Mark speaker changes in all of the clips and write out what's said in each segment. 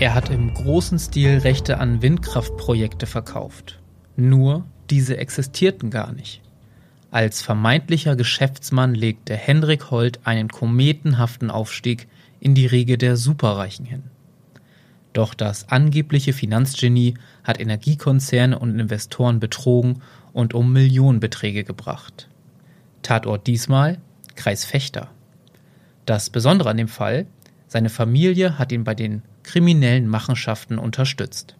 Speaker 1: Er hat im großen Stil Rechte an Windkraftprojekte verkauft. Nur diese existierten gar nicht. Als vermeintlicher Geschäftsmann legte Hendrik Holt einen kometenhaften Aufstieg in die Riege der Superreichen hin. Doch das angebliche Finanzgenie hat Energiekonzerne und Investoren betrogen und um Millionenbeträge gebracht. Tatort diesmal Kreis Fechter. Das Besondere an dem Fall, seine Familie hat ihn bei den kriminellen Machenschaften unterstützt.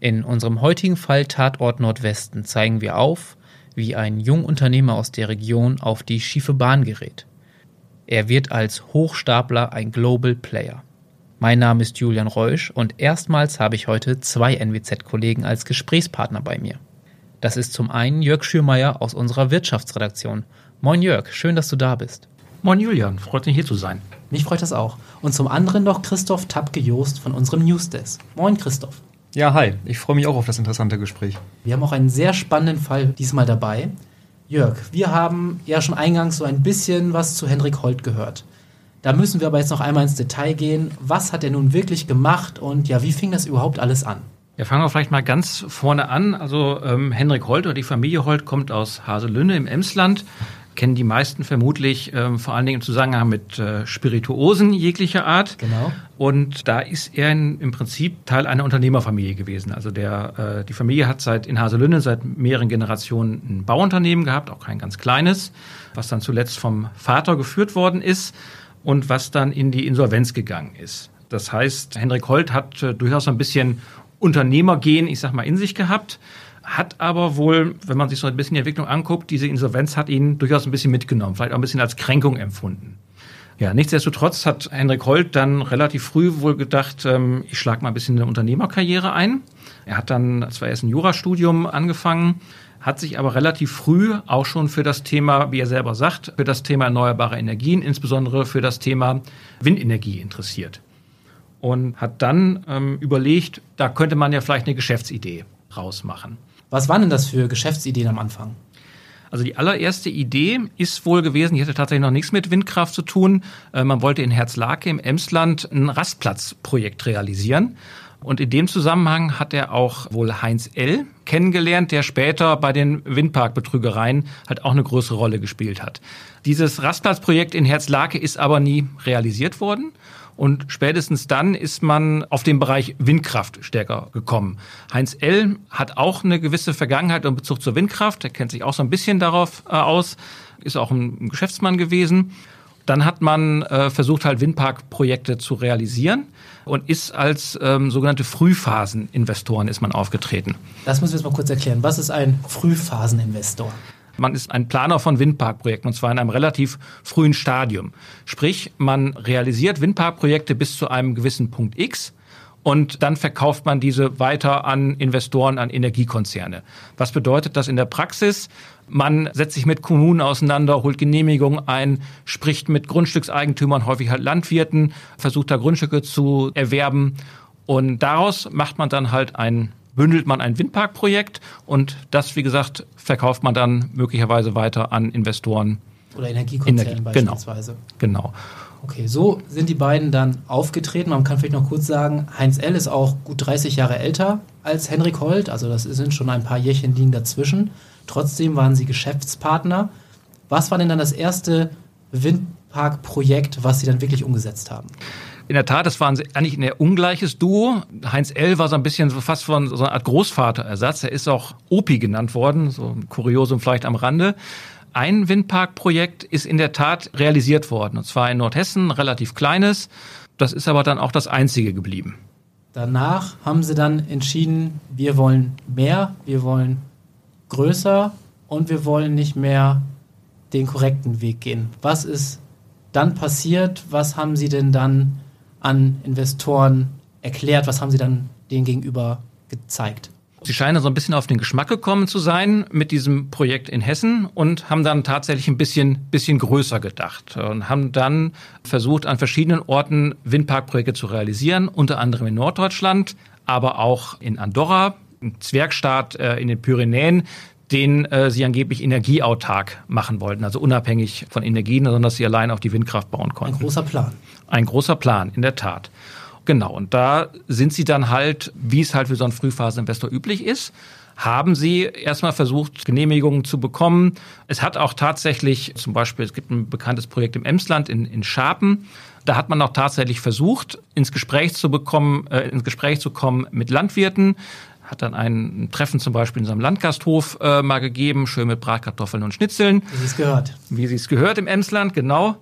Speaker 1: In unserem heutigen Fall Tatort Nordwesten zeigen wir auf, wie ein Jungunternehmer aus der Region auf die schiefe Bahn gerät. Er wird als Hochstapler ein Global Player. Mein Name ist Julian Reusch und erstmals habe ich heute zwei NWZ-Kollegen als Gesprächspartner bei mir. Das ist zum einen Jörg Schürmeier aus unserer Wirtschaftsredaktion. Moin Jörg, schön, dass du da bist.
Speaker 2: Moin Julian, freut mich hier zu sein.
Speaker 3: Mich freut das auch. Und zum anderen noch Christoph Tapke-Joost von unserem Newsdesk. Moin Christoph.
Speaker 4: Ja, hi. Ich freue mich auch auf das interessante Gespräch.
Speaker 3: Wir haben auch einen sehr spannenden Fall diesmal dabei. Jörg, wir haben ja schon eingangs so ein bisschen was zu Henrik Holt gehört. Da müssen wir aber jetzt noch einmal ins Detail gehen. Was hat er nun wirklich gemacht und ja, wie fing das überhaupt alles an?
Speaker 2: Ja, fangen wir vielleicht mal ganz vorne an. Also ähm, Henrik Holt oder die Familie Holt kommt aus Haselünne im Emsland kennen die meisten vermutlich ähm, vor allen Dingen im Zusammenhang mit äh, Spirituosen jeglicher Art.
Speaker 3: Genau.
Speaker 2: Und da ist er in, im Prinzip Teil einer Unternehmerfamilie gewesen. Also der, äh, die Familie hat seit in Haselünne seit mehreren Generationen ein Bauunternehmen gehabt, auch kein ganz kleines, was dann zuletzt vom Vater geführt worden ist und was dann in die Insolvenz gegangen ist. Das heißt, Henrik Holt hat äh, durchaus ein bisschen Unternehmergehen, ich sag mal, in sich gehabt hat aber wohl, wenn man sich so ein bisschen die Entwicklung anguckt, diese Insolvenz hat ihn durchaus ein bisschen mitgenommen, vielleicht auch ein bisschen als Kränkung empfunden. Ja, nichtsdestotrotz hat Henrik Holt dann relativ früh wohl gedacht, ähm, ich schlage mal ein bisschen eine Unternehmerkarriere ein. Er hat dann zwar erst ein Jurastudium angefangen, hat sich aber relativ früh auch schon für das Thema, wie er selber sagt, für das Thema erneuerbare Energien, insbesondere für das Thema Windenergie interessiert. Und hat dann ähm, überlegt, da könnte man ja vielleicht eine Geschäftsidee rausmachen.
Speaker 3: Was waren denn das für Geschäftsideen am Anfang?
Speaker 2: Also die allererste Idee ist wohl gewesen, die hatte tatsächlich noch nichts mit Windkraft zu tun. Äh, man wollte in Herzlake im Emsland ein Rastplatzprojekt realisieren. Und in dem Zusammenhang hat er auch wohl Heinz L. kennengelernt, der später bei den Windparkbetrügereien halt auch eine größere Rolle gespielt hat. Dieses Rastplatzprojekt in Herzlake ist aber nie realisiert worden. Und spätestens dann ist man auf den Bereich Windkraft stärker gekommen. Heinz L. hat auch eine gewisse Vergangenheit in Bezug zur Windkraft. Er kennt sich auch so ein bisschen darauf äh, aus, ist auch ein Geschäftsmann gewesen. Dann hat man äh, versucht, halt Windparkprojekte zu realisieren und ist als ähm, sogenannte Frühphaseninvestoren ist man aufgetreten.
Speaker 3: Das müssen wir jetzt mal kurz erklären. Was ist ein Frühphaseninvestor?
Speaker 2: Man ist ein Planer von Windparkprojekten und zwar in einem relativ frühen Stadium. Sprich, man realisiert Windparkprojekte bis zu einem gewissen Punkt X und dann verkauft man diese weiter an Investoren, an Energiekonzerne. Was bedeutet das in der Praxis? Man setzt sich mit Kommunen auseinander, holt Genehmigungen ein, spricht mit Grundstückseigentümern, häufig halt Landwirten, versucht da Grundstücke zu erwerben und daraus macht man dann halt ein bündelt man ein Windparkprojekt und das, wie gesagt, verkauft man dann möglicherweise weiter an Investoren.
Speaker 3: Oder Energiekonzernen Energie.
Speaker 2: Genau. beispielsweise. Genau. genau.
Speaker 3: Okay, so sind die beiden dann aufgetreten. Man kann vielleicht noch kurz sagen, Heinz L. ist auch gut 30 Jahre älter als Henrik Holt, also das sind schon ein paar Jährchen liegen dazwischen. Trotzdem waren sie Geschäftspartner. Was war denn dann das erste Windparkprojekt, was sie dann wirklich umgesetzt haben?
Speaker 2: In der Tat, das war eigentlich ein ungleiches Duo. Heinz L. war so ein bisschen so fast von so einer Art Großvaterersatz. Er ist auch Opi genannt worden, so ein Kuriosum vielleicht am Rande. Ein Windparkprojekt ist in der Tat realisiert worden, und zwar in Nordhessen, relativ kleines. Das ist aber dann auch das einzige geblieben.
Speaker 3: Danach haben sie dann entschieden, wir wollen mehr, wir wollen größer und wir wollen nicht mehr den korrekten Weg gehen. Was ist dann passiert? Was haben sie denn dann an Investoren erklärt? Was haben Sie dann denen gegenüber gezeigt?
Speaker 2: Sie scheinen so ein bisschen auf den Geschmack gekommen zu sein mit diesem Projekt in Hessen und haben dann tatsächlich ein bisschen, bisschen größer gedacht und haben dann versucht, an verschiedenen Orten Windparkprojekte zu realisieren, unter anderem in Norddeutschland, aber auch in Andorra, ein Zwergstaat äh, in den Pyrenäen, den äh, sie angeblich energieautark machen wollten, also unabhängig von Energien, sondern dass sie allein auf die Windkraft bauen konnten.
Speaker 3: Ein großer Plan.
Speaker 2: Ein großer Plan, in der Tat. Genau, und da sind sie dann halt, wie es halt für so einen Frühphaseninvestor üblich ist, haben sie erstmal versucht, Genehmigungen zu bekommen. Es hat auch tatsächlich, zum Beispiel, es gibt ein bekanntes Projekt im Emsland in, in Schapen. Da hat man auch tatsächlich versucht, ins Gespräch zu bekommen, äh, ins Gespräch zu kommen mit Landwirten. Hat dann ein Treffen zum Beispiel in seinem Landgasthof äh, mal gegeben, schön mit Bratkartoffeln und Schnitzeln.
Speaker 3: Wie sie es gehört.
Speaker 2: Wie sie es gehört im Emsland, genau.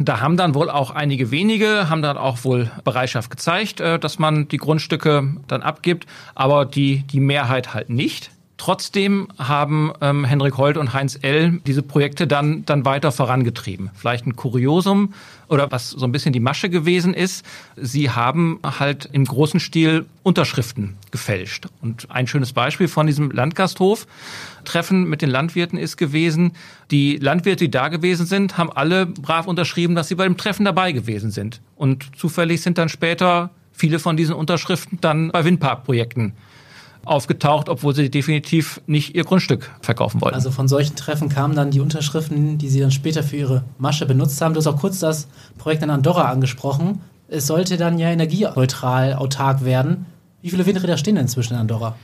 Speaker 2: Da haben dann wohl auch einige wenige, haben dann auch wohl Bereitschaft gezeigt, äh, dass man die Grundstücke dann abgibt, aber die, die Mehrheit halt nicht. Trotzdem haben ähm, Henrik Holt und Heinz L. diese Projekte dann, dann weiter vorangetrieben. Vielleicht ein Kuriosum oder was so ein bisschen die Masche gewesen ist. Sie haben halt im großen Stil Unterschriften gefälscht. Und ein schönes Beispiel von diesem Landgasthof Treffen mit den Landwirten ist gewesen. Die Landwirte, die da gewesen sind, haben alle brav unterschrieben, dass sie bei dem Treffen dabei gewesen sind. Und zufällig sind dann später viele von diesen Unterschriften dann bei Windparkprojekten aufgetaucht, obwohl sie definitiv nicht ihr Grundstück verkaufen wollten.
Speaker 3: Also von solchen Treffen kamen dann die Unterschriften, die sie dann später für ihre Masche benutzt haben. Du hast auch kurz das Projekt in Andorra angesprochen. Es sollte dann ja energieneutral, autark werden. Wie viele Windräder stehen denn inzwischen in Andorra?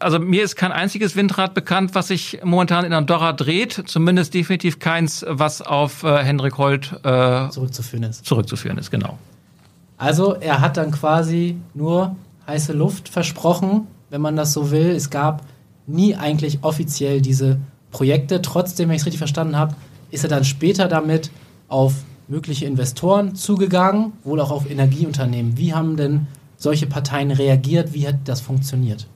Speaker 2: Also mir ist kein einziges Windrad bekannt, was sich momentan in Andorra dreht. Zumindest definitiv keins, was auf äh, Hendrik Holt
Speaker 3: äh, zurückzuführen ist.
Speaker 2: Zurückzuführen ist, genau.
Speaker 3: Also er hat dann quasi nur heiße Luft versprochen, wenn man das so will. Es gab nie eigentlich offiziell diese Projekte. Trotzdem, wenn ich es richtig verstanden habe, ist er dann später damit auf mögliche Investoren zugegangen, wohl auch auf Energieunternehmen. Wie haben denn solche Parteien reagiert? Wie hat das funktioniert?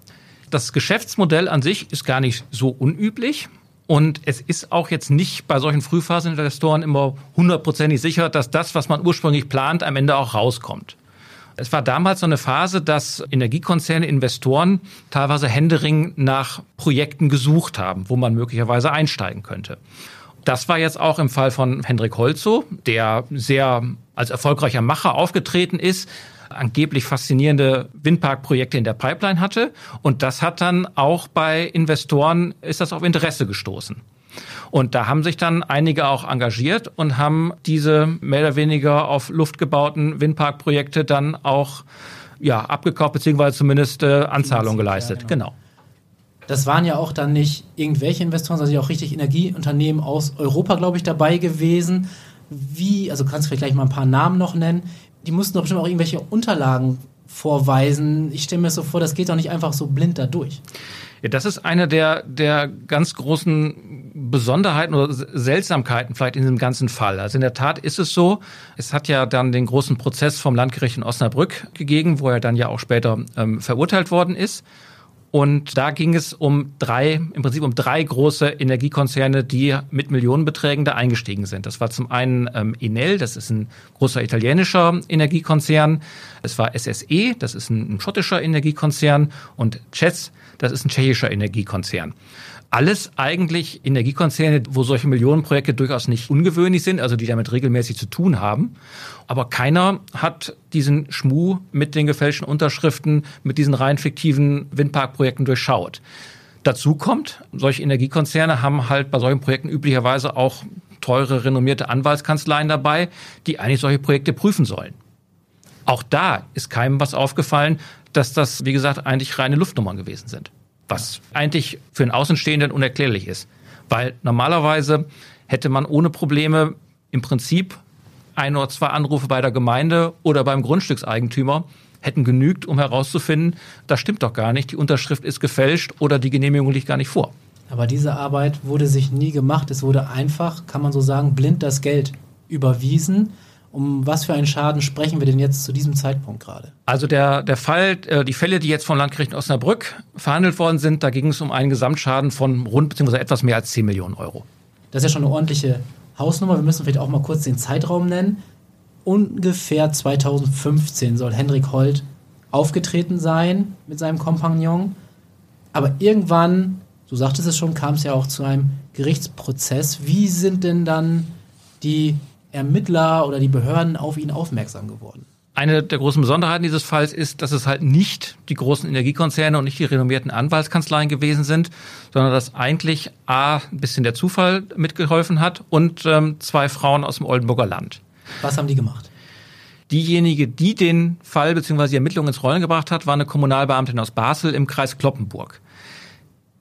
Speaker 2: Das Geschäftsmodell an sich ist gar nicht so unüblich. Und es ist auch jetzt nicht bei solchen Frühphaseninvestoren immer hundertprozentig sicher, dass das, was man ursprünglich plant, am Ende auch rauskommt. Es war damals so eine Phase, dass Energiekonzerne, Investoren teilweise Händering nach Projekten gesucht haben, wo man möglicherweise einsteigen könnte. Das war jetzt auch im Fall von Hendrik Holzo, der sehr als erfolgreicher Macher aufgetreten ist, angeblich faszinierende Windparkprojekte in der Pipeline hatte. Und das hat dann auch bei Investoren, ist das auf Interesse gestoßen. Und da haben sich dann einige auch engagiert und haben diese mehr oder weniger auf Luft gebauten Windparkprojekte dann auch ja, abgekauft, beziehungsweise zumindest äh, Anzahlung geleistet. Ja, genau. genau.
Speaker 3: Das waren ja auch dann nicht irgendwelche Investoren, sondern auch richtig Energieunternehmen aus Europa, glaube ich, dabei gewesen. Wie, also kannst du vielleicht gleich mal ein paar Namen noch nennen. Die mussten doch bestimmt auch irgendwelche Unterlagen vorweisen. Ich stelle mir so vor, das geht doch nicht einfach so blind da durch.
Speaker 2: Ja, das ist eine der, der ganz großen Besonderheiten oder Seltsamkeiten vielleicht in diesem ganzen Fall. Also in der Tat ist es so, es hat ja dann den großen Prozess vom Landgericht in Osnabrück gegeben, wo er dann ja auch später ähm, verurteilt worden ist. Und da ging es um drei, im Prinzip um drei große Energiekonzerne, die mit Millionenbeträgen da eingestiegen sind. Das war zum einen ähm, Enel, das ist ein großer italienischer Energiekonzern. Es war SSE, das ist ein, ein schottischer Energiekonzern. Und CES, das ist ein tschechischer Energiekonzern alles eigentlich Energiekonzerne, wo solche Millionenprojekte durchaus nicht ungewöhnlich sind, also die damit regelmäßig zu tun haben. Aber keiner hat diesen Schmuh mit den gefälschten Unterschriften, mit diesen rein fiktiven Windparkprojekten durchschaut. Dazu kommt, solche Energiekonzerne haben halt bei solchen Projekten üblicherweise auch teure, renommierte Anwaltskanzleien dabei, die eigentlich solche Projekte prüfen sollen. Auch da ist keinem was aufgefallen, dass das, wie gesagt, eigentlich reine Luftnummern gewesen sind was eigentlich für einen Außenstehenden unerklärlich ist. Weil normalerweise hätte man ohne Probleme im Prinzip ein oder zwei Anrufe bei der Gemeinde oder beim Grundstückseigentümer hätten genügt, um herauszufinden, das stimmt doch gar nicht, die Unterschrift ist gefälscht oder die Genehmigung liegt gar nicht vor.
Speaker 3: Aber diese Arbeit wurde sich nie gemacht. Es wurde einfach, kann man so sagen, blind das Geld überwiesen um was für einen Schaden sprechen wir denn jetzt zu diesem Zeitpunkt gerade?
Speaker 2: Also der, der Fall, äh, die Fälle, die jetzt vom Landgericht Osnabrück verhandelt worden sind, da ging es um einen Gesamtschaden von rund bzw. etwas mehr als 10 Millionen Euro.
Speaker 3: Das ist ja schon eine ordentliche Hausnummer. Wir müssen vielleicht auch mal kurz den Zeitraum nennen. Ungefähr 2015 soll Henrik Holt aufgetreten sein mit seinem Kompagnon. Aber irgendwann, du sagtest es schon, kam es ja auch zu einem Gerichtsprozess. Wie sind denn dann die Ermittler oder die Behörden auf ihn aufmerksam geworden?
Speaker 2: Eine der großen Besonderheiten dieses Falls ist, dass es halt nicht die großen Energiekonzerne und nicht die renommierten Anwaltskanzleien gewesen sind, sondern dass eigentlich A, ein bisschen der Zufall mitgeholfen hat und ähm, zwei Frauen aus dem Oldenburger Land.
Speaker 3: Was haben die gemacht?
Speaker 2: diejenige, die den Fall bzw. die Ermittlungen ins Rollen gebracht hat, war eine Kommunalbeamtin aus Basel im Kreis Kloppenburg.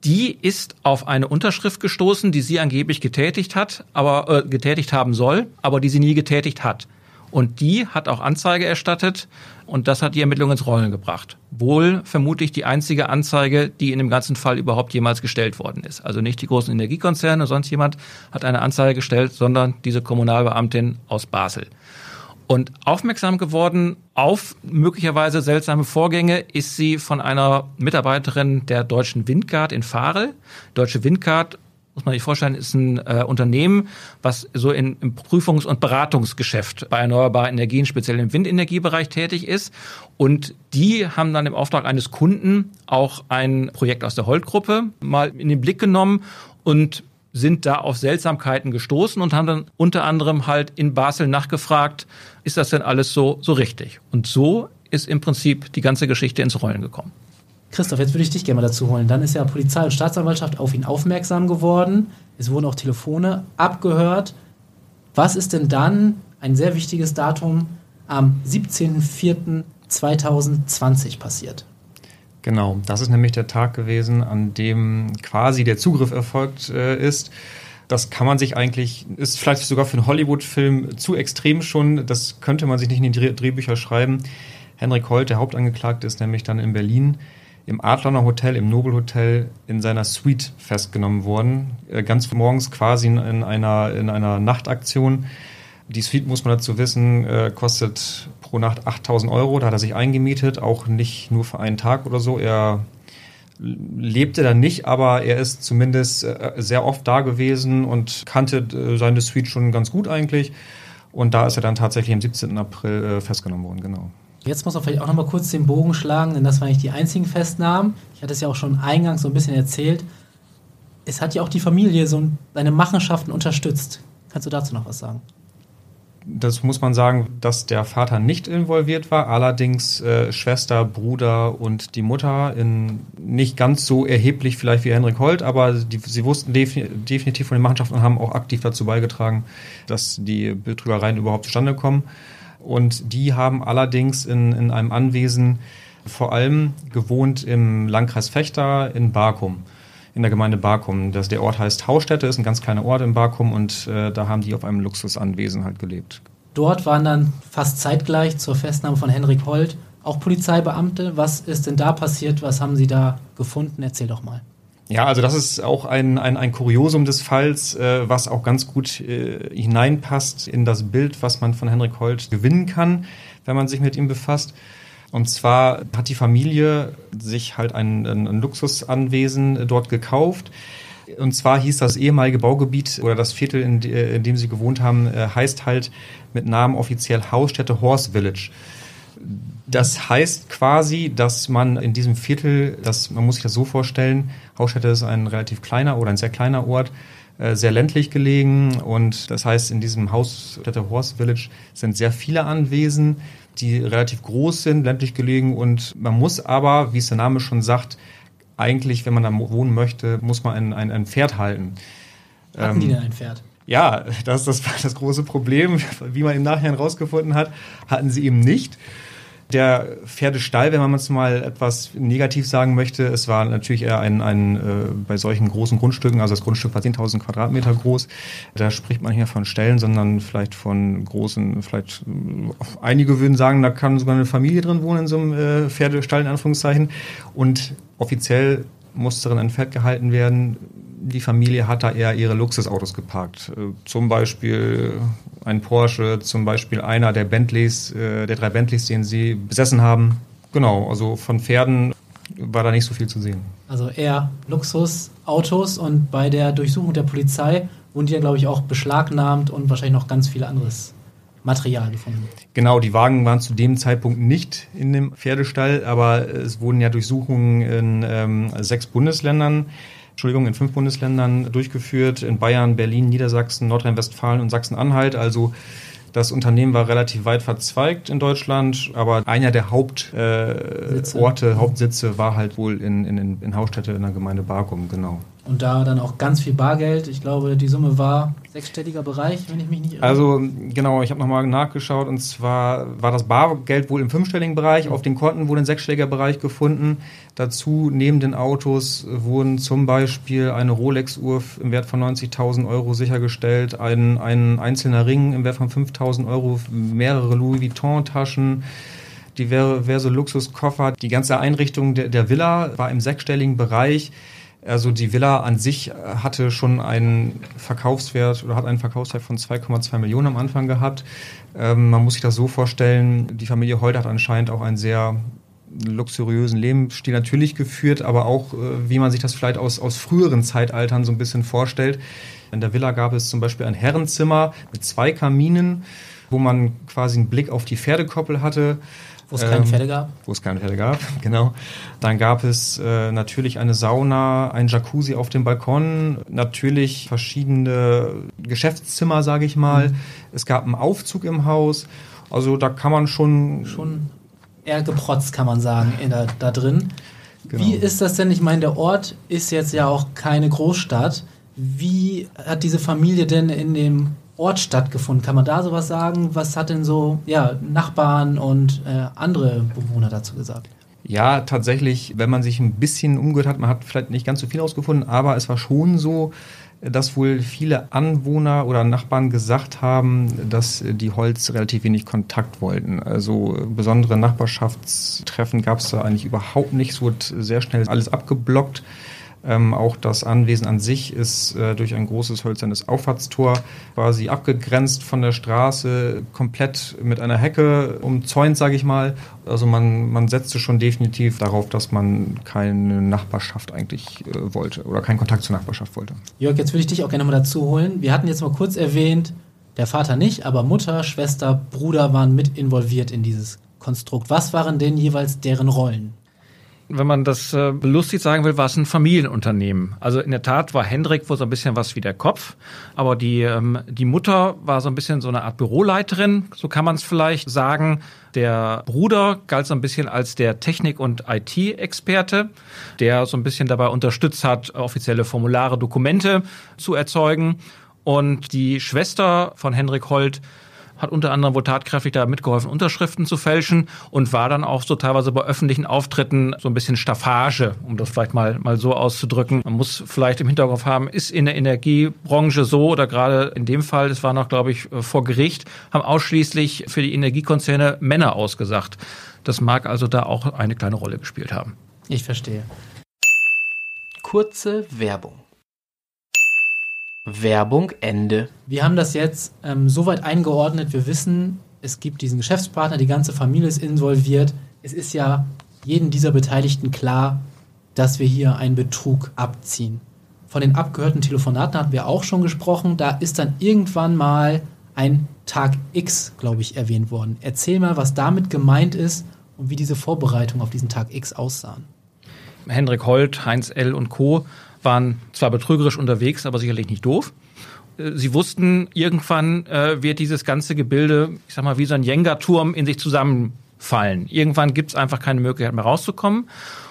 Speaker 2: Die ist auf eine Unterschrift gestoßen, die sie angeblich getätigt hat, aber äh, getätigt haben soll, aber die sie nie getätigt hat. Und die hat auch Anzeige erstattet und das hat die Ermittlung ins Rollen gebracht. Wohl vermutlich die einzige Anzeige, die in dem ganzen Fall überhaupt jemals gestellt worden ist. Also nicht die großen Energiekonzerne, sonst jemand hat eine Anzeige gestellt, sondern diese Kommunalbeamtin aus Basel. Und aufmerksam geworden auf möglicherweise seltsame Vorgänge ist sie von einer Mitarbeiterin der Deutschen Windgard in Farel. Deutsche Windgard muss man sich vorstellen, ist ein äh, Unternehmen, was so in, im Prüfungs- und Beratungsgeschäft bei erneuerbaren Energien, speziell im Windenergiebereich tätig ist. Und die haben dann im Auftrag eines Kunden auch ein Projekt aus der Holt-Gruppe mal in den Blick genommen und sind da auf Seltsamkeiten gestoßen und haben dann unter anderem halt in Basel nachgefragt, ist das denn alles so, so richtig? Und so ist im Prinzip die ganze Geschichte ins Rollen gekommen.
Speaker 3: Christoph, jetzt würde ich dich gerne mal dazu holen. Dann ist ja Polizei und Staatsanwaltschaft auf ihn aufmerksam geworden. Es wurden auch Telefone abgehört. Was ist denn dann ein sehr wichtiges Datum am 17.04.2020 passiert?
Speaker 4: Genau, das ist nämlich der Tag gewesen, an dem quasi der Zugriff erfolgt äh, ist. Das kann man sich eigentlich, ist vielleicht sogar für einen Hollywood-Film zu extrem schon. Das könnte man sich nicht in die Drehbücher schreiben. Henrik Holt, der Hauptangeklagte, ist nämlich dann in Berlin im Adlerner Hotel, im Nobel Hotel in seiner Suite festgenommen worden. Äh, ganz morgens quasi in einer, in einer Nachtaktion. Die Suite, muss man dazu wissen, äh, kostet pro Nacht 8000 Euro. Da hat er sich eingemietet, auch nicht nur für einen Tag oder so. Er lebte da nicht, aber er ist zumindest äh, sehr oft da gewesen und kannte seine Suite schon ganz gut eigentlich. Und da ist er dann tatsächlich am 17. April festgenommen worden, genau.
Speaker 3: Jetzt muss man vielleicht auch noch mal kurz den Bogen schlagen, denn das waren nicht die einzigen Festnahmen. Ich hatte es ja auch schon eingangs so ein bisschen erzählt. Es hat ja auch die Familie so seine Machenschaften unterstützt. Kannst du dazu noch was sagen?
Speaker 4: Das muss man sagen, dass der Vater nicht involviert war, allerdings äh, Schwester, Bruder und die Mutter in nicht ganz so erheblich vielleicht wie Henrik Holt, aber die, sie wussten definitiv von den Machenschaften und haben auch aktiv dazu beigetragen, dass die Betrügereien überhaupt zustande kommen. Und die haben allerdings in, in einem Anwesen vor allem gewohnt im Landkreis Fechter in Barkum, in der Gemeinde Barkum. Das, der Ort heißt Haustätte, ist ein ganz kleiner Ort in Barkum und äh, da haben die auf einem Luxusanwesen halt gelebt.
Speaker 3: Dort waren dann fast zeitgleich zur Festnahme von Henrik Holt auch Polizeibeamte. Was ist denn da passiert? Was haben Sie da gefunden? Erzähl doch mal.
Speaker 4: Ja, also das ist auch ein, ein, ein Kuriosum des Falls, äh, was auch ganz gut äh, hineinpasst in das Bild, was man von Henrik Holt gewinnen kann, wenn man sich mit ihm befasst. Und zwar hat die Familie sich halt ein, ein, Luxusanwesen dort gekauft. Und zwar hieß das ehemalige Baugebiet oder das Viertel, in, in dem sie gewohnt haben, äh, heißt halt mit Namen offiziell Hausstätte Horse Village. Das heißt quasi, dass man in diesem Viertel, das, man muss sich das so vorstellen, Haustätte ist ein relativ kleiner oder ein sehr kleiner Ort, äh, sehr ländlich gelegen und das heißt, in diesem Hausstätte Horse Village sind sehr viele Anwesen, die relativ groß sind, ländlich gelegen und man muss aber, wie es der Name schon sagt, eigentlich, wenn man da wohnen möchte, muss man ein, ein, ein Pferd halten.
Speaker 3: Hatten ähm, die denn ein Pferd?
Speaker 4: Ja, das, das war das große Problem. Wie man im Nachhinein rausgefunden hat, hatten sie eben nicht der Pferdestall, wenn man es mal etwas negativ sagen möchte, es war natürlich eher ein, ein äh, bei solchen großen Grundstücken, also das Grundstück war 10.000 Quadratmeter groß, da spricht man hier von Ställen, sondern vielleicht von großen, vielleicht äh, einige würden sagen, da kann sogar eine Familie drin wohnen in so einem äh, Pferdestall in Anführungszeichen. Und offiziell musste darin ein Pferd gehalten werden, die Familie hat da eher ihre Luxusautos geparkt. Äh, zum Beispiel ein Porsche, zum Beispiel einer der Bentleys, äh, der drei Bentleys, den sie besessen haben. Genau, also von Pferden war da nicht so viel zu sehen.
Speaker 3: Also eher Luxusautos und bei der Durchsuchung der Polizei wurden die ja, glaube ich, auch beschlagnahmt und wahrscheinlich noch ganz viel anderes Material gefunden.
Speaker 4: Genau, die Wagen waren zu dem Zeitpunkt nicht in dem Pferdestall, aber es wurden ja Durchsuchungen in ähm, sechs Bundesländern Entschuldigung, in fünf Bundesländern durchgeführt, in Bayern, Berlin, Niedersachsen, Nordrhein-Westfalen und Sachsen-Anhalt. Also das Unternehmen war relativ weit verzweigt in Deutschland, aber einer der Hauptorte, äh, Hauptsitze war halt wohl in, in, in Hausstätte in der Gemeinde Barkum, genau.
Speaker 3: Und da dann auch ganz viel Bargeld. Ich glaube, die Summe war sechsstelliger Bereich, wenn ich mich nicht irre.
Speaker 4: Also genau, ich habe nochmal nachgeschaut und zwar war das Bargeld wohl im fünfstelligen Bereich, auf den Konten wurde ein sechsstelliger Bereich gefunden. Dazu neben den Autos wurden zum Beispiel eine Rolex-Uhr im Wert von 90.000 Euro sichergestellt, ein, ein einzelner Ring im Wert von 5.000 Euro, mehrere Louis Vuitton-Taschen diverse Luxuskoffer. Die ganze Einrichtung der, der Villa war im sechsstelligen Bereich. Also die Villa an sich hatte schon einen Verkaufswert oder hat einen Verkaufswert von 2,2 Millionen am Anfang gehabt. Ähm, man muss sich das so vorstellen, die Familie Holt hat anscheinend auch einen sehr luxuriösen Lebensstil natürlich geführt, aber auch, äh, wie man sich das vielleicht aus, aus früheren Zeitaltern so ein bisschen vorstellt. In der Villa gab es zum Beispiel ein Herrenzimmer mit zwei Kaminen, wo man quasi einen Blick auf die Pferdekoppel hatte.
Speaker 3: Wo es keine ähm, Pferde gab?
Speaker 4: Wo es keine Pferde gab, genau. Dann gab es äh, natürlich eine Sauna, ein Jacuzzi auf dem Balkon, natürlich verschiedene Geschäftszimmer, sage ich mal. Mhm. Es gab einen Aufzug im Haus. Also da kann man schon...
Speaker 3: Schon eher geprotzt, kann man sagen, der, da drin. Genau. Wie ist das denn? Ich meine, der Ort ist jetzt ja auch keine Großstadt. Wie hat diese Familie denn in dem Ort stattgefunden. Kann man da sowas sagen? Was hat denn so ja, Nachbarn und äh, andere Bewohner dazu gesagt?
Speaker 4: Ja, tatsächlich, wenn man sich ein bisschen umgehört hat, man hat vielleicht nicht ganz so viel ausgefunden, aber es war schon so, dass wohl viele Anwohner oder Nachbarn gesagt haben, dass die Holz relativ wenig Kontakt wollten. Also besondere Nachbarschaftstreffen gab es da eigentlich überhaupt nicht. Es wurde sehr schnell alles abgeblockt. Ähm, auch das Anwesen an sich ist äh, durch ein großes hölzernes Auffahrtstor quasi abgegrenzt von der Straße, komplett mit einer Hecke umzäunt, sage ich mal. Also man, man setzte schon definitiv darauf, dass man keine Nachbarschaft eigentlich äh, wollte oder keinen Kontakt zur Nachbarschaft wollte.
Speaker 3: Jörg, jetzt würde ich dich auch gerne mal dazu holen. Wir hatten jetzt mal kurz erwähnt, der Vater nicht, aber Mutter, Schwester, Bruder waren mit involviert in dieses Konstrukt. Was waren denn jeweils deren Rollen?
Speaker 2: Wenn man das äh, belustigt sagen will, war es ein Familienunternehmen. Also in der Tat war Hendrik wohl so ein bisschen was wie der Kopf, aber die, ähm, die Mutter war so ein bisschen so eine Art Büroleiterin, so kann man es vielleicht sagen. Der Bruder galt so ein bisschen als der Technik- und IT-Experte, der so ein bisschen dabei unterstützt hat, offizielle Formulare, Dokumente zu erzeugen. Und die Schwester von Hendrik Holt hat unter anderem wohl tatkräftig da mitgeholfen, Unterschriften zu fälschen und war dann auch so teilweise bei öffentlichen Auftritten so ein bisschen Staffage, um das vielleicht mal, mal so auszudrücken. Man muss vielleicht im Hinterkopf haben, ist in der Energiebranche so oder gerade in dem Fall, das war noch, glaube ich, vor Gericht, haben ausschließlich für die Energiekonzerne Männer ausgesagt. Das mag also da auch eine kleine Rolle gespielt haben.
Speaker 3: Ich verstehe. Kurze Werbung. Werbung Ende. Wir haben das jetzt ähm, soweit eingeordnet. Wir wissen, es gibt diesen Geschäftspartner, die ganze Familie ist involviert. Es ist ja jedem dieser Beteiligten klar, dass wir hier einen Betrug abziehen. Von den abgehörten Telefonaten hatten wir auch schon gesprochen. Da ist dann irgendwann mal ein Tag X, glaube ich, erwähnt worden. Erzähl mal, was damit gemeint ist und wie diese Vorbereitungen auf diesen Tag X aussahen.
Speaker 2: Hendrik Holt, Heinz L. und Co waren zwar betrügerisch unterwegs, aber sicherlich nicht doof. Äh, sie wussten, irgendwann äh, wird dieses ganze Gebilde, ich sag mal, wie so ein Jenga-Turm in sich zusammenfallen. Irgendwann gibt es einfach keine Möglichkeit mehr rauszukommen.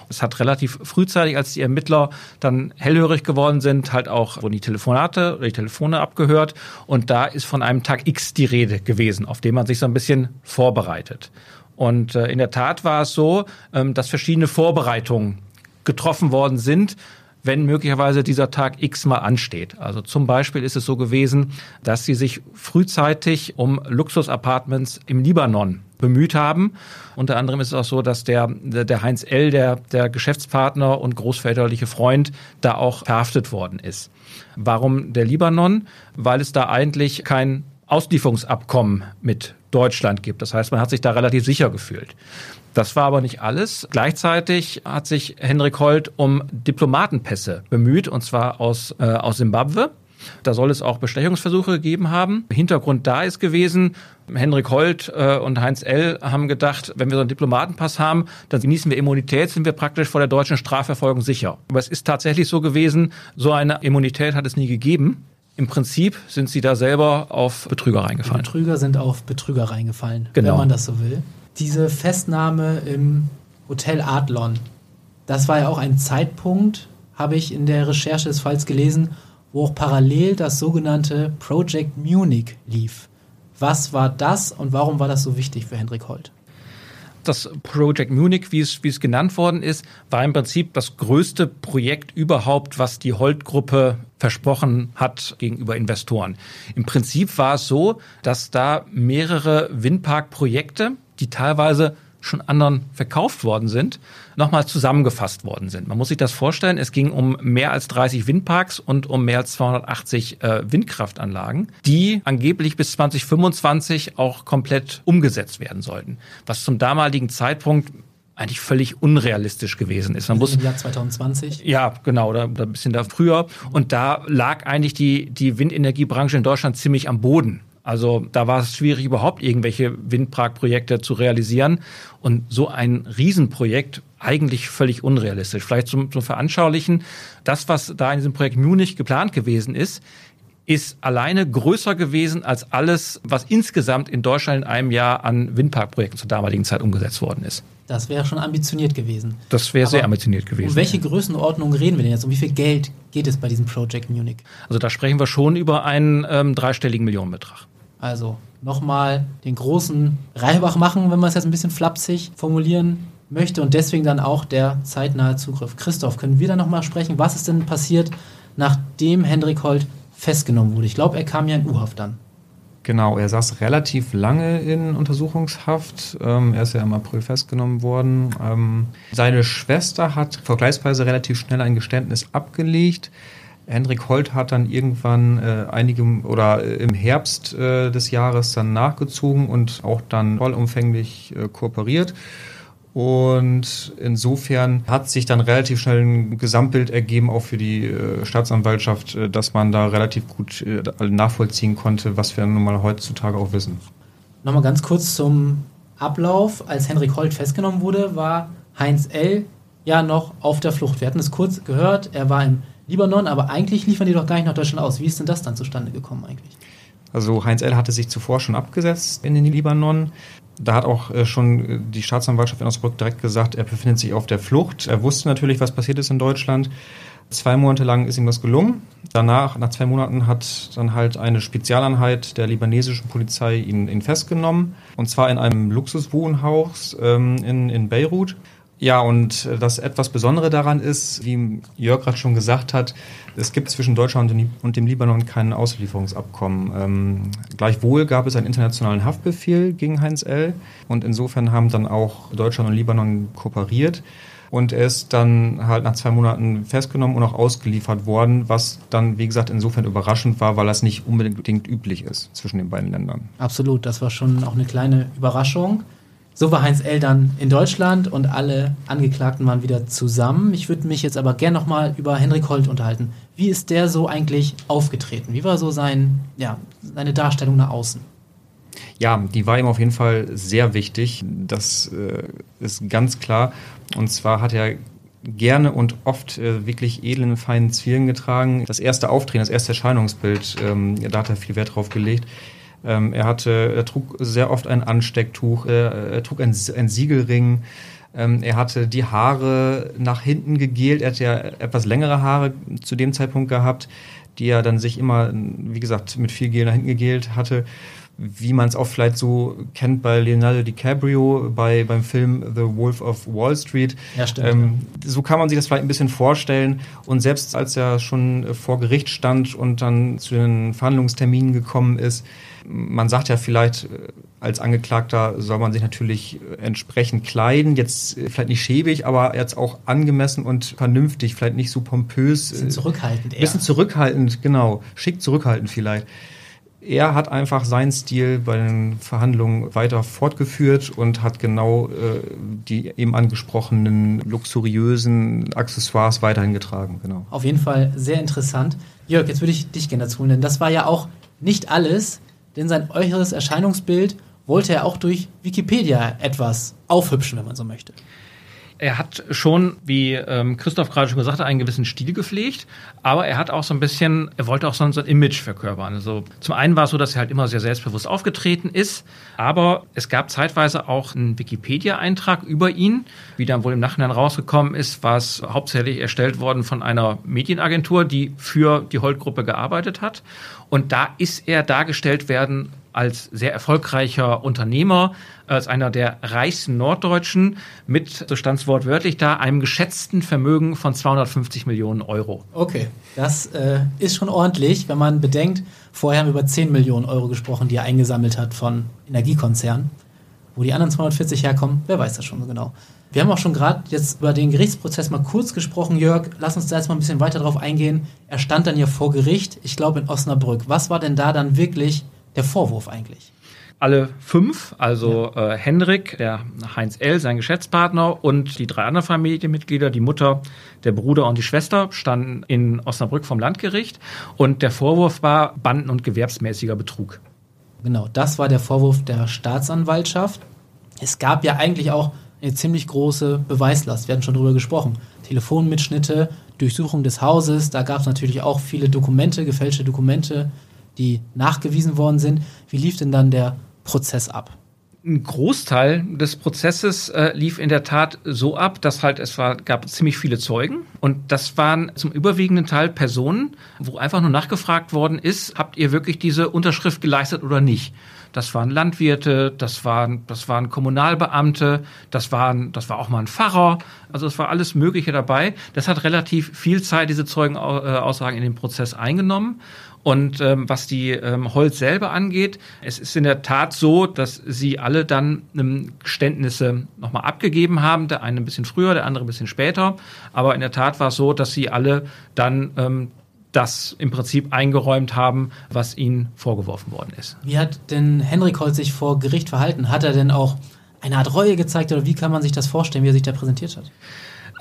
Speaker 2: Es hat relativ frühzeitig, als die Ermittler dann hellhörig geworden sind, halt auch wurden die Telefonate oder die Telefone abgehört. Und da ist von einem Tag X die Rede gewesen, auf den man sich so ein bisschen vorbereitet. Und äh, in der Tat war es so, ähm, dass verschiedene Vorbereitungen getroffen worden sind, wenn möglicherweise dieser Tag X mal ansteht. Also zum Beispiel ist es so gewesen, dass sie sich frühzeitig um Luxusapartments im Libanon bemüht haben. Unter anderem ist es auch so, dass der, der Heinz L., der, der Geschäftspartner und großväterliche Freund, da auch verhaftet worden ist. Warum der Libanon? Weil es da eigentlich kein Auslieferungsabkommen mit Deutschland gibt. Das heißt, man hat sich da relativ sicher gefühlt. Das war aber nicht alles. Gleichzeitig hat sich Henrik Holt um Diplomatenpässe bemüht, und zwar aus, äh, aus Simbabwe. Da soll es auch Bestechungsversuche gegeben haben. Hintergrund da ist gewesen, Henrik Holt äh, und Heinz L. haben gedacht, wenn wir so einen Diplomatenpass haben, dann genießen wir Immunität, sind wir praktisch vor der deutschen Strafverfolgung sicher. Aber es ist tatsächlich so gewesen, so eine Immunität hat es nie gegeben. Im Prinzip sind sie da selber auf Betrüger reingefallen.
Speaker 3: Die Betrüger sind auf Betrüger reingefallen, genau. wenn man das so will diese Festnahme im Hotel Adlon, das war ja auch ein Zeitpunkt, habe ich in der Recherche des Falls gelesen, wo auch parallel das sogenannte Project Munich lief. Was war das und warum war das so wichtig für Hendrik Holt?
Speaker 2: Das Project Munich, wie es, wie es genannt worden ist, war im Prinzip das größte Projekt überhaupt, was die Holt-Gruppe versprochen hat gegenüber Investoren. Im Prinzip war es so, dass da mehrere Windparkprojekte, die teilweise schon anderen verkauft worden sind, nochmal zusammengefasst worden sind. Man muss sich das vorstellen, es ging um mehr als 30 Windparks und um mehr als 280 äh, Windkraftanlagen, die angeblich bis 2025 auch komplett umgesetzt werden sollten, was zum damaligen Zeitpunkt eigentlich völlig unrealistisch gewesen ist.
Speaker 3: Man muss im Jahr 2020.
Speaker 2: Ja, genau, oder, oder ein bisschen da früher. Und da lag eigentlich die, die Windenergiebranche in Deutschland ziemlich am Boden. Also da war es schwierig, überhaupt irgendwelche Windparkprojekte zu realisieren. Und so ein Riesenprojekt eigentlich völlig unrealistisch. Vielleicht zum, zum Veranschaulichen, das, was da in diesem Projekt Munich geplant gewesen ist, ist alleine größer gewesen als alles, was insgesamt in Deutschland in einem Jahr an Windparkprojekten zur damaligen Zeit umgesetzt worden ist.
Speaker 3: Das wäre schon ambitioniert gewesen.
Speaker 2: Das wäre sehr ambitioniert gewesen.
Speaker 3: Um welche Größenordnung reden wir denn jetzt? Um wie viel Geld geht es bei diesem Project Munich?
Speaker 2: Also da sprechen wir schon über einen ähm, dreistelligen Millionenbetrag.
Speaker 3: Also nochmal den großen Reibach machen, wenn man es jetzt ein bisschen flapsig formulieren möchte und deswegen dann auch der zeitnahe Zugriff. Christoph, können wir da nochmal sprechen? Was ist denn passiert, nachdem Hendrik Holt festgenommen wurde? Ich glaube, er kam ja in U-Haft dann.
Speaker 4: Genau, er saß relativ lange in Untersuchungshaft. Ähm, er ist ja im April festgenommen worden. Ähm, seine Schwester hat vergleichsweise relativ schnell ein Geständnis abgelegt. Hendrik Holt hat dann irgendwann äh, einige oder äh, im Herbst äh, des Jahres dann nachgezogen und auch dann vollumfänglich äh, kooperiert. Und insofern hat sich dann relativ schnell ein Gesamtbild ergeben, auch für die äh, Staatsanwaltschaft, äh, dass man da relativ gut nachvollziehen konnte, was wir nun mal heutzutage auch wissen.
Speaker 3: Nochmal ganz kurz zum Ablauf. Als Henrik Holt festgenommen wurde, war Heinz L. ja noch auf der Flucht. Wir hatten es kurz gehört, er war im Libanon, aber eigentlich liefern die doch gar nicht nach Deutschland aus. Wie ist denn das dann zustande gekommen eigentlich?
Speaker 4: Also Heinz L. hatte sich zuvor schon abgesetzt in den Libanon. Da hat auch äh, schon äh, die Staatsanwaltschaft in Osnabrück direkt gesagt, er befindet sich auf der Flucht. Er wusste natürlich, was passiert ist in Deutschland. Zwei Monate lang ist ihm das gelungen. Danach, nach zwei Monaten, hat dann halt eine Spezialeinheit der libanesischen Polizei ihn, ihn festgenommen. Und zwar in einem Luxuswohnhaus ähm, in, in Beirut. Ja, und das etwas Besondere daran ist, wie Jörg gerade schon gesagt hat, es gibt zwischen Deutschland und dem Libanon kein Auslieferungsabkommen. Ähm, gleichwohl gab es einen internationalen Haftbefehl gegen Heinz L. Und insofern haben dann auch Deutschland und Libanon kooperiert. Und er ist dann halt nach zwei Monaten festgenommen und auch ausgeliefert worden, was dann, wie gesagt, insofern überraschend war, weil das nicht unbedingt üblich ist zwischen den beiden Ländern.
Speaker 3: Absolut, das war schon auch eine kleine Überraschung. So war Heinz dann in Deutschland und alle Angeklagten waren wieder zusammen. Ich würde mich jetzt aber gerne nochmal über Henrik Holt unterhalten. Wie ist der so eigentlich aufgetreten? Wie war so sein, ja, seine Darstellung nach außen?
Speaker 4: Ja, die war ihm auf jeden Fall sehr wichtig. Das äh, ist ganz klar. Und zwar hat er gerne und oft äh, wirklich edlen, feinen Zwielen getragen. Das erste Auftreten, das erste Erscheinungsbild, ähm, da hat er viel Wert drauf gelegt. Ähm, er hatte, er trug sehr oft ein Anstecktuch, er, er trug ein, ein Siegelring. Ähm, er hatte die Haare nach hinten gegelt. Er hatte ja etwas längere Haare zu dem Zeitpunkt gehabt, die er dann sich immer, wie gesagt, mit viel Gel nach hinten gegelt hatte wie man es auch vielleicht so kennt bei Leonardo DiCaprio bei, beim Film The Wolf of Wall Street.
Speaker 3: Ja, stimmt. Ähm,
Speaker 4: so kann man sich das vielleicht ein bisschen vorstellen. Und selbst als er schon vor Gericht stand und dann zu den Verhandlungsterminen gekommen ist, man sagt ja vielleicht, äh, als Angeklagter soll man sich natürlich entsprechend kleiden, jetzt äh, vielleicht nicht schäbig, aber jetzt auch angemessen und vernünftig, vielleicht nicht so pompös.
Speaker 3: Bisschen zurückhaltend eher.
Speaker 4: Bisschen zurückhaltend, genau. Schick zurückhaltend vielleicht. Er hat einfach seinen Stil bei den Verhandlungen weiter fortgeführt und hat genau äh, die eben angesprochenen luxuriösen Accessoires weiterhin getragen. Genau.
Speaker 3: Auf jeden Fall sehr interessant. Jörg, jetzt würde ich dich gerne dazu denn das war ja auch nicht alles, denn sein äußeres Erscheinungsbild wollte er auch durch Wikipedia etwas aufhübschen, wenn man so möchte.
Speaker 2: Er hat schon, wie ähm, Christoph gerade schon gesagt hat, einen gewissen Stil gepflegt, aber er hat auch so ein bisschen, er wollte auch so ein, so ein Image verkörpern. Also zum einen war es so, dass er halt immer sehr selbstbewusst aufgetreten ist, aber es gab zeitweise auch einen Wikipedia-Eintrag über ihn. Wie dann wohl im Nachhinein rausgekommen ist, war es hauptsächlich erstellt worden von einer Medienagentur, die für die Holt-Gruppe gearbeitet hat. Und da ist er dargestellt werden als sehr erfolgreicher Unternehmer, als einer der reichsten Norddeutschen mit, so stand es wortwörtlich da, einem geschätzten Vermögen von 250 Millionen Euro.
Speaker 3: Okay, das äh, ist schon ordentlich, wenn man bedenkt, vorher haben wir über 10 Millionen Euro gesprochen, die er eingesammelt hat von Energiekonzernen. Wo die anderen 240 herkommen, wer weiß das schon so genau. Wir haben auch schon gerade jetzt über den Gerichtsprozess mal kurz gesprochen, Jörg. Lass uns da jetzt mal ein bisschen weiter drauf eingehen. Er stand dann ja vor Gericht, ich glaube in Osnabrück. Was war denn da dann wirklich der Vorwurf eigentlich?
Speaker 2: alle fünf, also ja. äh, Henrik, der Heinz L., sein Geschäftspartner und die drei anderen Familienmitglieder, die Mutter, der Bruder und die Schwester, standen in Osnabrück vom Landgericht. Und der Vorwurf war Banden- und gewerbsmäßiger Betrug.
Speaker 3: Genau, das war der Vorwurf der Staatsanwaltschaft. Es gab ja eigentlich auch eine ziemlich große Beweislast. Wir hatten schon darüber gesprochen. Telefonmitschnitte, Durchsuchung des Hauses, da gab es natürlich auch viele Dokumente, gefälschte Dokumente, die nachgewiesen worden sind. Wie lief denn dann der Prozess ab?
Speaker 2: Ein Großteil des Prozesses äh, lief in der Tat so ab, dass halt es war, gab ziemlich viele Zeugen und das waren zum überwiegenden Teil Personen, wo einfach nur nachgefragt worden ist, habt ihr wirklich diese Unterschrift geleistet oder nicht? Das waren Landwirte, das waren, das waren Kommunalbeamte, das waren, das war auch mal ein Pfarrer. Also es war alles Mögliche dabei. Das hat relativ viel Zeit, diese Zeugenaussagen in den Prozess eingenommen. Und ähm, was die ähm, Holz selber angeht, es ist in der Tat so, dass sie alle dann ähm, Geständnisse nochmal abgegeben haben. Der eine ein bisschen früher, der andere ein bisschen später. Aber in der Tat war es so, dass sie alle dann ähm, das im Prinzip eingeräumt haben, was ihnen vorgeworfen worden ist.
Speaker 3: Wie hat denn Henrik Holz sich vor Gericht verhalten? Hat er denn auch eine Art Reue gezeigt oder wie kann man sich das vorstellen, wie er sich da präsentiert hat?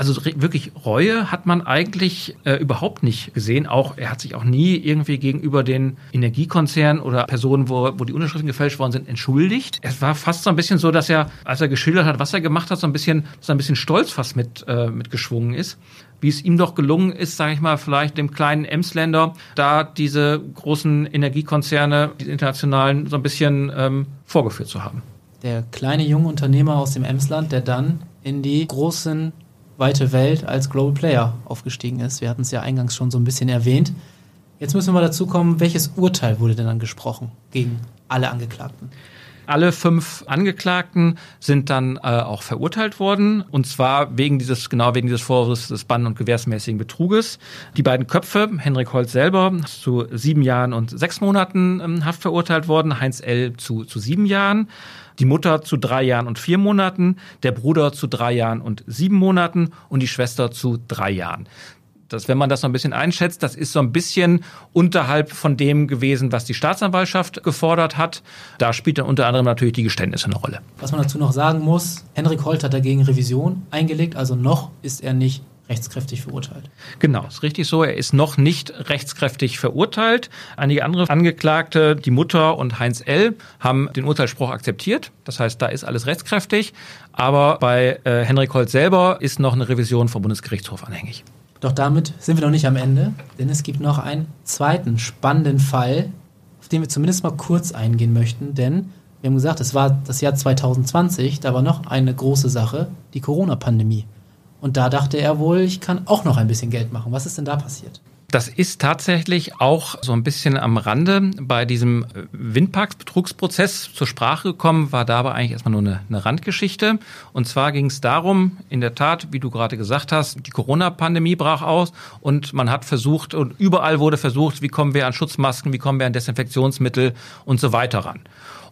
Speaker 2: Also wirklich Reue hat man eigentlich äh, überhaupt nicht gesehen. Auch er hat sich auch nie irgendwie gegenüber den Energiekonzernen oder Personen, wo, wo die Unterschriften gefälscht worden sind, entschuldigt. Es war fast so ein bisschen so, dass er, als er geschildert hat, was er gemacht hat, so ein bisschen, so ein bisschen stolz fast mit äh, mitgeschwungen ist wie es ihm doch gelungen ist, sage ich mal, vielleicht dem kleinen Emsländer, da diese großen Energiekonzerne, die internationalen, so ein bisschen ähm, vorgeführt zu haben.
Speaker 3: Der kleine junge Unternehmer aus dem Emsland, der dann in die großen weite Welt als Global Player aufgestiegen ist. Wir hatten es ja eingangs schon so ein bisschen erwähnt. Jetzt müssen wir mal dazu kommen, welches Urteil wurde denn dann gesprochen gegen alle Angeklagten?
Speaker 2: Alle fünf Angeklagten sind dann äh, auch verurteilt worden und zwar wegen dieses genau wegen dieses Vorwurfs des bann- und gewährsmäßigen Betruges. Die beiden Köpfe, Henrik Holz selber zu sieben Jahren und sechs Monaten ähm, Haft verurteilt worden, Heinz L. zu zu sieben Jahren die Mutter zu drei Jahren und vier Monaten, der Bruder zu drei Jahren und sieben Monaten und die Schwester zu drei Jahren. Das, wenn man das noch ein bisschen einschätzt, das ist so ein bisschen unterhalb von dem gewesen, was die Staatsanwaltschaft gefordert hat. Da spielt dann unter anderem natürlich die Geständnisse eine Rolle.
Speaker 3: Was man dazu noch sagen muss, Henrik Holt hat dagegen Revision eingelegt, also noch ist er nicht rechtskräftig verurteilt.
Speaker 2: Genau, ist richtig so. Er ist noch nicht rechtskräftig verurteilt. Einige andere Angeklagte, die Mutter und Heinz L., haben den Urteilsspruch akzeptiert. Das heißt, da ist alles rechtskräftig. Aber bei äh, Henrik Holt selber ist noch eine Revision vom Bundesgerichtshof anhängig.
Speaker 3: Doch damit sind wir noch nicht am Ende, denn es gibt noch einen zweiten spannenden Fall, auf den wir zumindest mal kurz eingehen möchten, denn wir haben gesagt, es war das Jahr 2020, da war noch eine große Sache, die Corona-Pandemie. Und da dachte er wohl, ich kann auch noch ein bisschen Geld machen. Was ist denn da passiert?
Speaker 2: Das ist tatsächlich auch so ein bisschen am Rande bei diesem Windparksbetrugsprozess zur Sprache gekommen, war dabei eigentlich erstmal nur eine, eine Randgeschichte. Und zwar ging es darum, in der Tat, wie du gerade gesagt hast, die Corona-Pandemie brach aus und man hat versucht und überall wurde versucht, wie kommen wir an Schutzmasken, wie kommen wir an Desinfektionsmittel und so weiter ran.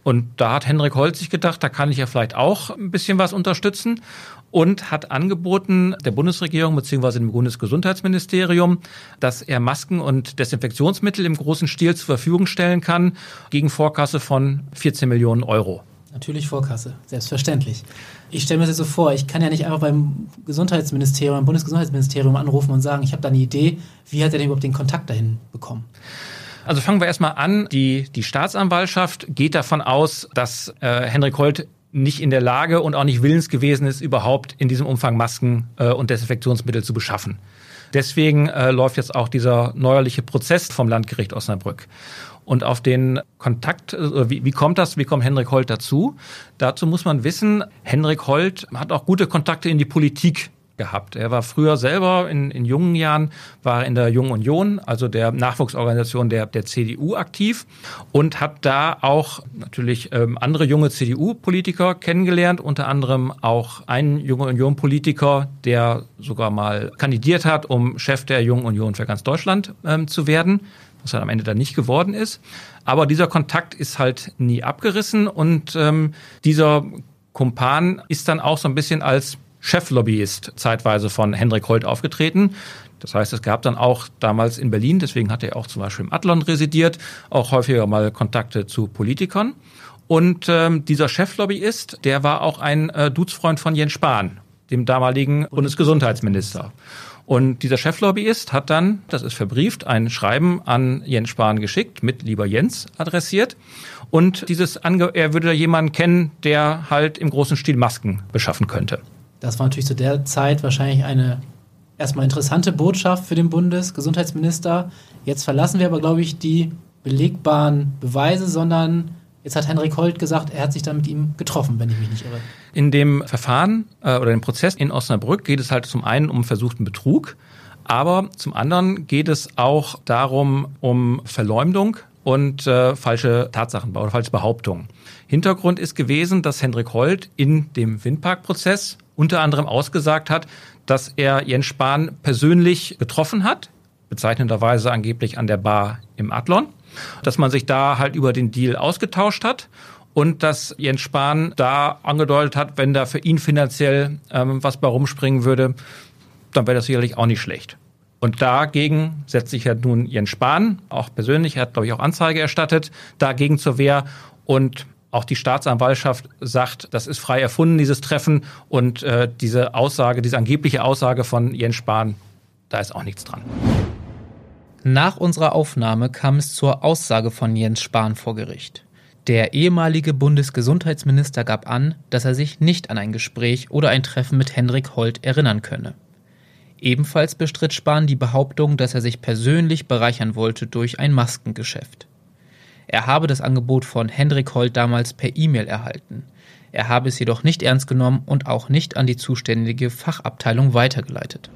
Speaker 2: Und da hat Henrik Holz sich gedacht, da kann ich ja vielleicht auch ein bisschen was unterstützen und hat angeboten der Bundesregierung bzw. dem Bundesgesundheitsministerium, dass er Masken und Desinfektionsmittel im großen Stil zur Verfügung stellen kann gegen Vorkasse von 14 Millionen Euro.
Speaker 3: Natürlich Vorkasse, selbstverständlich. Ich stelle mir das so vor, ich kann ja nicht einfach beim Gesundheitsministerium, beim Bundesgesundheitsministerium anrufen und sagen, ich habe da eine Idee, wie hat er denn überhaupt den Kontakt dahin bekommen?
Speaker 2: Also fangen wir erstmal an. Die, die Staatsanwaltschaft geht davon aus, dass äh, Henrik Holt nicht in der Lage und auch nicht willens gewesen ist, überhaupt in diesem Umfang Masken äh, und Desinfektionsmittel zu beschaffen. Deswegen äh, läuft jetzt auch dieser neuerliche Prozess vom Landgericht Osnabrück. Und auf den Kontakt, äh, wie, wie kommt das, wie kommt Henrik Holt dazu? Dazu muss man wissen, Henrik Holt hat auch gute Kontakte in die Politik gehabt. Er war früher selber in, in jungen Jahren, war in der Jungen Union, also der Nachwuchsorganisation der, der CDU aktiv und hat da auch natürlich ähm, andere junge CDU-Politiker kennengelernt, unter anderem auch einen Junge Union-Politiker, der sogar mal kandidiert hat, um Chef der Jungen Union für ganz Deutschland ähm, zu werden was er am Ende dann nicht geworden ist. Aber dieser Kontakt ist halt nie abgerissen und ähm, dieser Kumpan ist dann auch so ein bisschen als Cheflobbyist zeitweise von Hendrik Holt aufgetreten. Das heißt, es gab dann auch damals in Berlin, deswegen hat er auch zum Beispiel im Adlon residiert, auch häufiger mal Kontakte zu Politikern. Und ähm, dieser Cheflobbyist, der war auch ein äh, Dudesfreund von Jens Spahn, dem damaligen Bundesgesundheitsminister. Und dieser Cheflobbyist hat dann, das ist verbrieft, ein Schreiben an Jens Spahn geschickt, mit lieber Jens adressiert. Und dieses, Ange er würde jemanden kennen, der halt im großen Stil Masken beschaffen könnte.
Speaker 3: Das war natürlich zu der Zeit wahrscheinlich eine erstmal interessante Botschaft für den Bundesgesundheitsminister. Jetzt verlassen wir aber, glaube ich, die belegbaren Beweise, sondern jetzt hat Henrik Holt gesagt, er hat sich dann mit ihm getroffen, wenn ich mich nicht irre.
Speaker 2: In dem Verfahren äh, oder dem Prozess in Osnabrück geht es halt zum einen um versuchten Betrug, aber zum anderen geht es auch darum um Verleumdung und äh, falsche Tatsachen oder falsche Behauptungen. Hintergrund ist gewesen, dass Hendrik Holt in dem Windparkprozess unter anderem ausgesagt hat, dass er Jens Spahn persönlich getroffen hat, bezeichnenderweise angeblich an der Bar im Adlon, dass man sich da halt über den Deal ausgetauscht hat und dass Jens Spahn da angedeutet hat, wenn da für ihn finanziell ähm, was bei rumspringen würde, dann wäre das sicherlich auch nicht schlecht. Und dagegen setzt sich ja nun Jens Spahn, auch persönlich, er hat, glaube ich, auch Anzeige erstattet, dagegen zur Wehr. Und auch die Staatsanwaltschaft sagt, das ist frei erfunden, dieses Treffen. Und äh, diese Aussage, diese angebliche Aussage von Jens Spahn, da ist auch nichts dran.
Speaker 1: Nach unserer Aufnahme kam es zur Aussage von Jens Spahn vor Gericht. Der ehemalige Bundesgesundheitsminister gab an, dass er sich nicht an ein Gespräch oder ein Treffen mit Hendrik Holt erinnern könne. Ebenfalls bestritt Spahn die Behauptung, dass er sich persönlich bereichern wollte durch ein Maskengeschäft. Er habe das Angebot von Hendrik Holt damals per E-Mail erhalten. Er habe es jedoch nicht ernst genommen und auch nicht an die zuständige Fachabteilung weitergeleitet.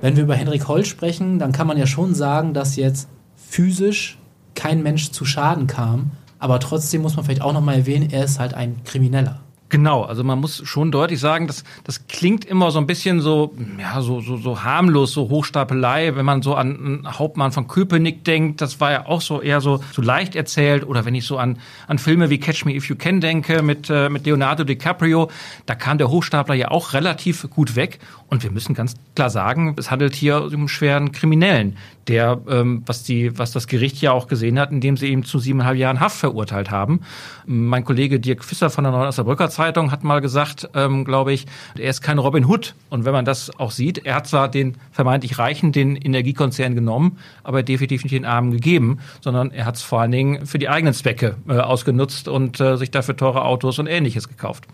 Speaker 3: Wenn wir über Hendrik Holt sprechen, dann kann man ja schon sagen, dass jetzt physisch kein Mensch zu Schaden kam. Aber trotzdem muss man vielleicht auch nochmal erwähnen, er ist halt ein Krimineller.
Speaker 2: Genau, also man muss schon deutlich sagen, das, das klingt immer so ein bisschen so, ja, so, so, so harmlos, so Hochstapelei, wenn man so an Hauptmann von Köpenick denkt, das war ja auch so eher so, so leicht erzählt, oder wenn ich so an, an Filme wie Catch Me If You Can denke, mit, äh, mit Leonardo DiCaprio, da kam der Hochstapler ja auch relativ gut weg. Und wir müssen ganz klar sagen, es handelt hier um einen schweren Kriminellen, der, ähm, was, die, was das Gericht ja auch gesehen hat, indem sie ihn zu siebeneinhalb Jahren Haft verurteilt haben. Mein Kollege Dirk Fisser von der Neuen Osnabrücker Zeitung hat mal gesagt, ähm, glaube ich, er ist kein Robin Hood. Und wenn man das auch sieht, er hat zwar den vermeintlich Reichen den Energiekonzern genommen, aber definitiv nicht den Armen gegeben, sondern er hat es vor allen Dingen für die eigenen Zwecke äh, ausgenutzt und äh, sich dafür teure Autos und ähnliches gekauft.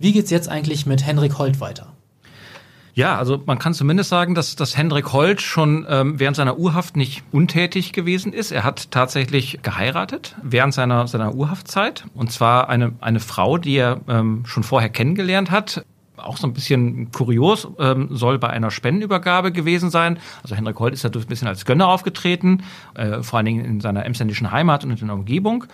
Speaker 3: Wie geht's jetzt eigentlich mit Henrik Holt weiter?
Speaker 2: Ja, also man kann zumindest sagen, dass, dass Hendrik Holt schon ähm, während seiner Urhaft nicht untätig gewesen ist. Er hat tatsächlich geheiratet während seiner, seiner Urhaftzeit. Und zwar eine, eine Frau, die er ähm, schon vorher kennengelernt hat auch so ein bisschen kurios, ähm, soll bei einer Spendenübergabe gewesen sein. Also Hendrik Holt ist ja ein bisschen als Gönner aufgetreten, äh, vor allen Dingen in seiner emsländischen Heimat und in der Umgebung.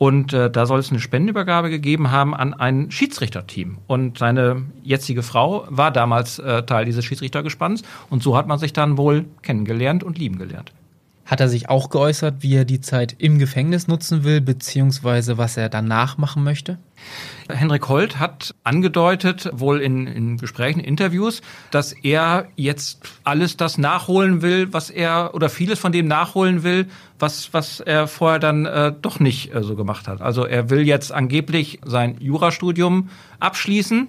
Speaker 2: Und äh, da soll es eine Spendenübergabe gegeben haben an ein Schiedsrichterteam. Und seine jetzige Frau war damals äh, Teil dieses Schiedsrichtergespanns. Und so hat man sich dann wohl kennengelernt und lieben gelernt.
Speaker 1: Hat er sich auch geäußert, wie er die Zeit im Gefängnis nutzen will, beziehungsweise was er danach machen möchte?
Speaker 2: Henrik Holt hat angedeutet, wohl in, in Gesprächen, Interviews, dass er jetzt alles das nachholen will, was er oder vieles von dem nachholen will, was, was er vorher dann äh, doch nicht äh, so gemacht hat. Also er will jetzt angeblich sein Jurastudium abschließen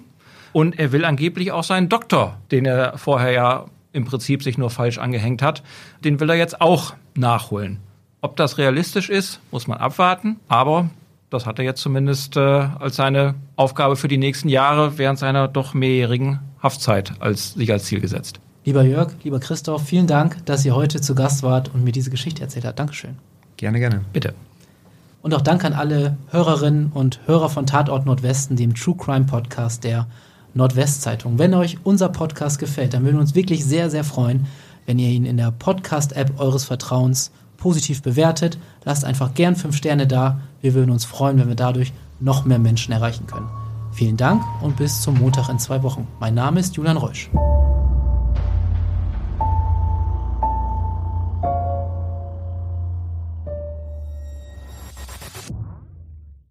Speaker 2: und er will angeblich auch seinen Doktor, den er vorher ja im Prinzip sich nur falsch angehängt hat, den will er jetzt auch nachholen. Ob das realistisch ist, muss man abwarten, aber das hat er jetzt zumindest äh, als seine Aufgabe für die nächsten Jahre während seiner doch mehrjährigen Haftzeit als, sich als Ziel gesetzt.
Speaker 3: Lieber Jörg, lieber Christoph, vielen Dank, dass ihr heute zu Gast wart und mir diese Geschichte erzählt habt. Dankeschön.
Speaker 4: Gerne, gerne.
Speaker 2: Bitte.
Speaker 3: Und auch Dank an alle Hörerinnen und Hörer von Tatort Nordwesten, dem True Crime Podcast der Nordwestzeitung. Wenn euch unser Podcast gefällt, dann würden wir uns wirklich sehr, sehr freuen, wenn ihr ihn in der Podcast-App eures Vertrauens positiv bewertet. Lasst einfach gern fünf Sterne da. Wir würden uns freuen, wenn wir dadurch noch mehr Menschen erreichen können. Vielen Dank und bis zum Montag in zwei Wochen. Mein Name ist Julian Reusch.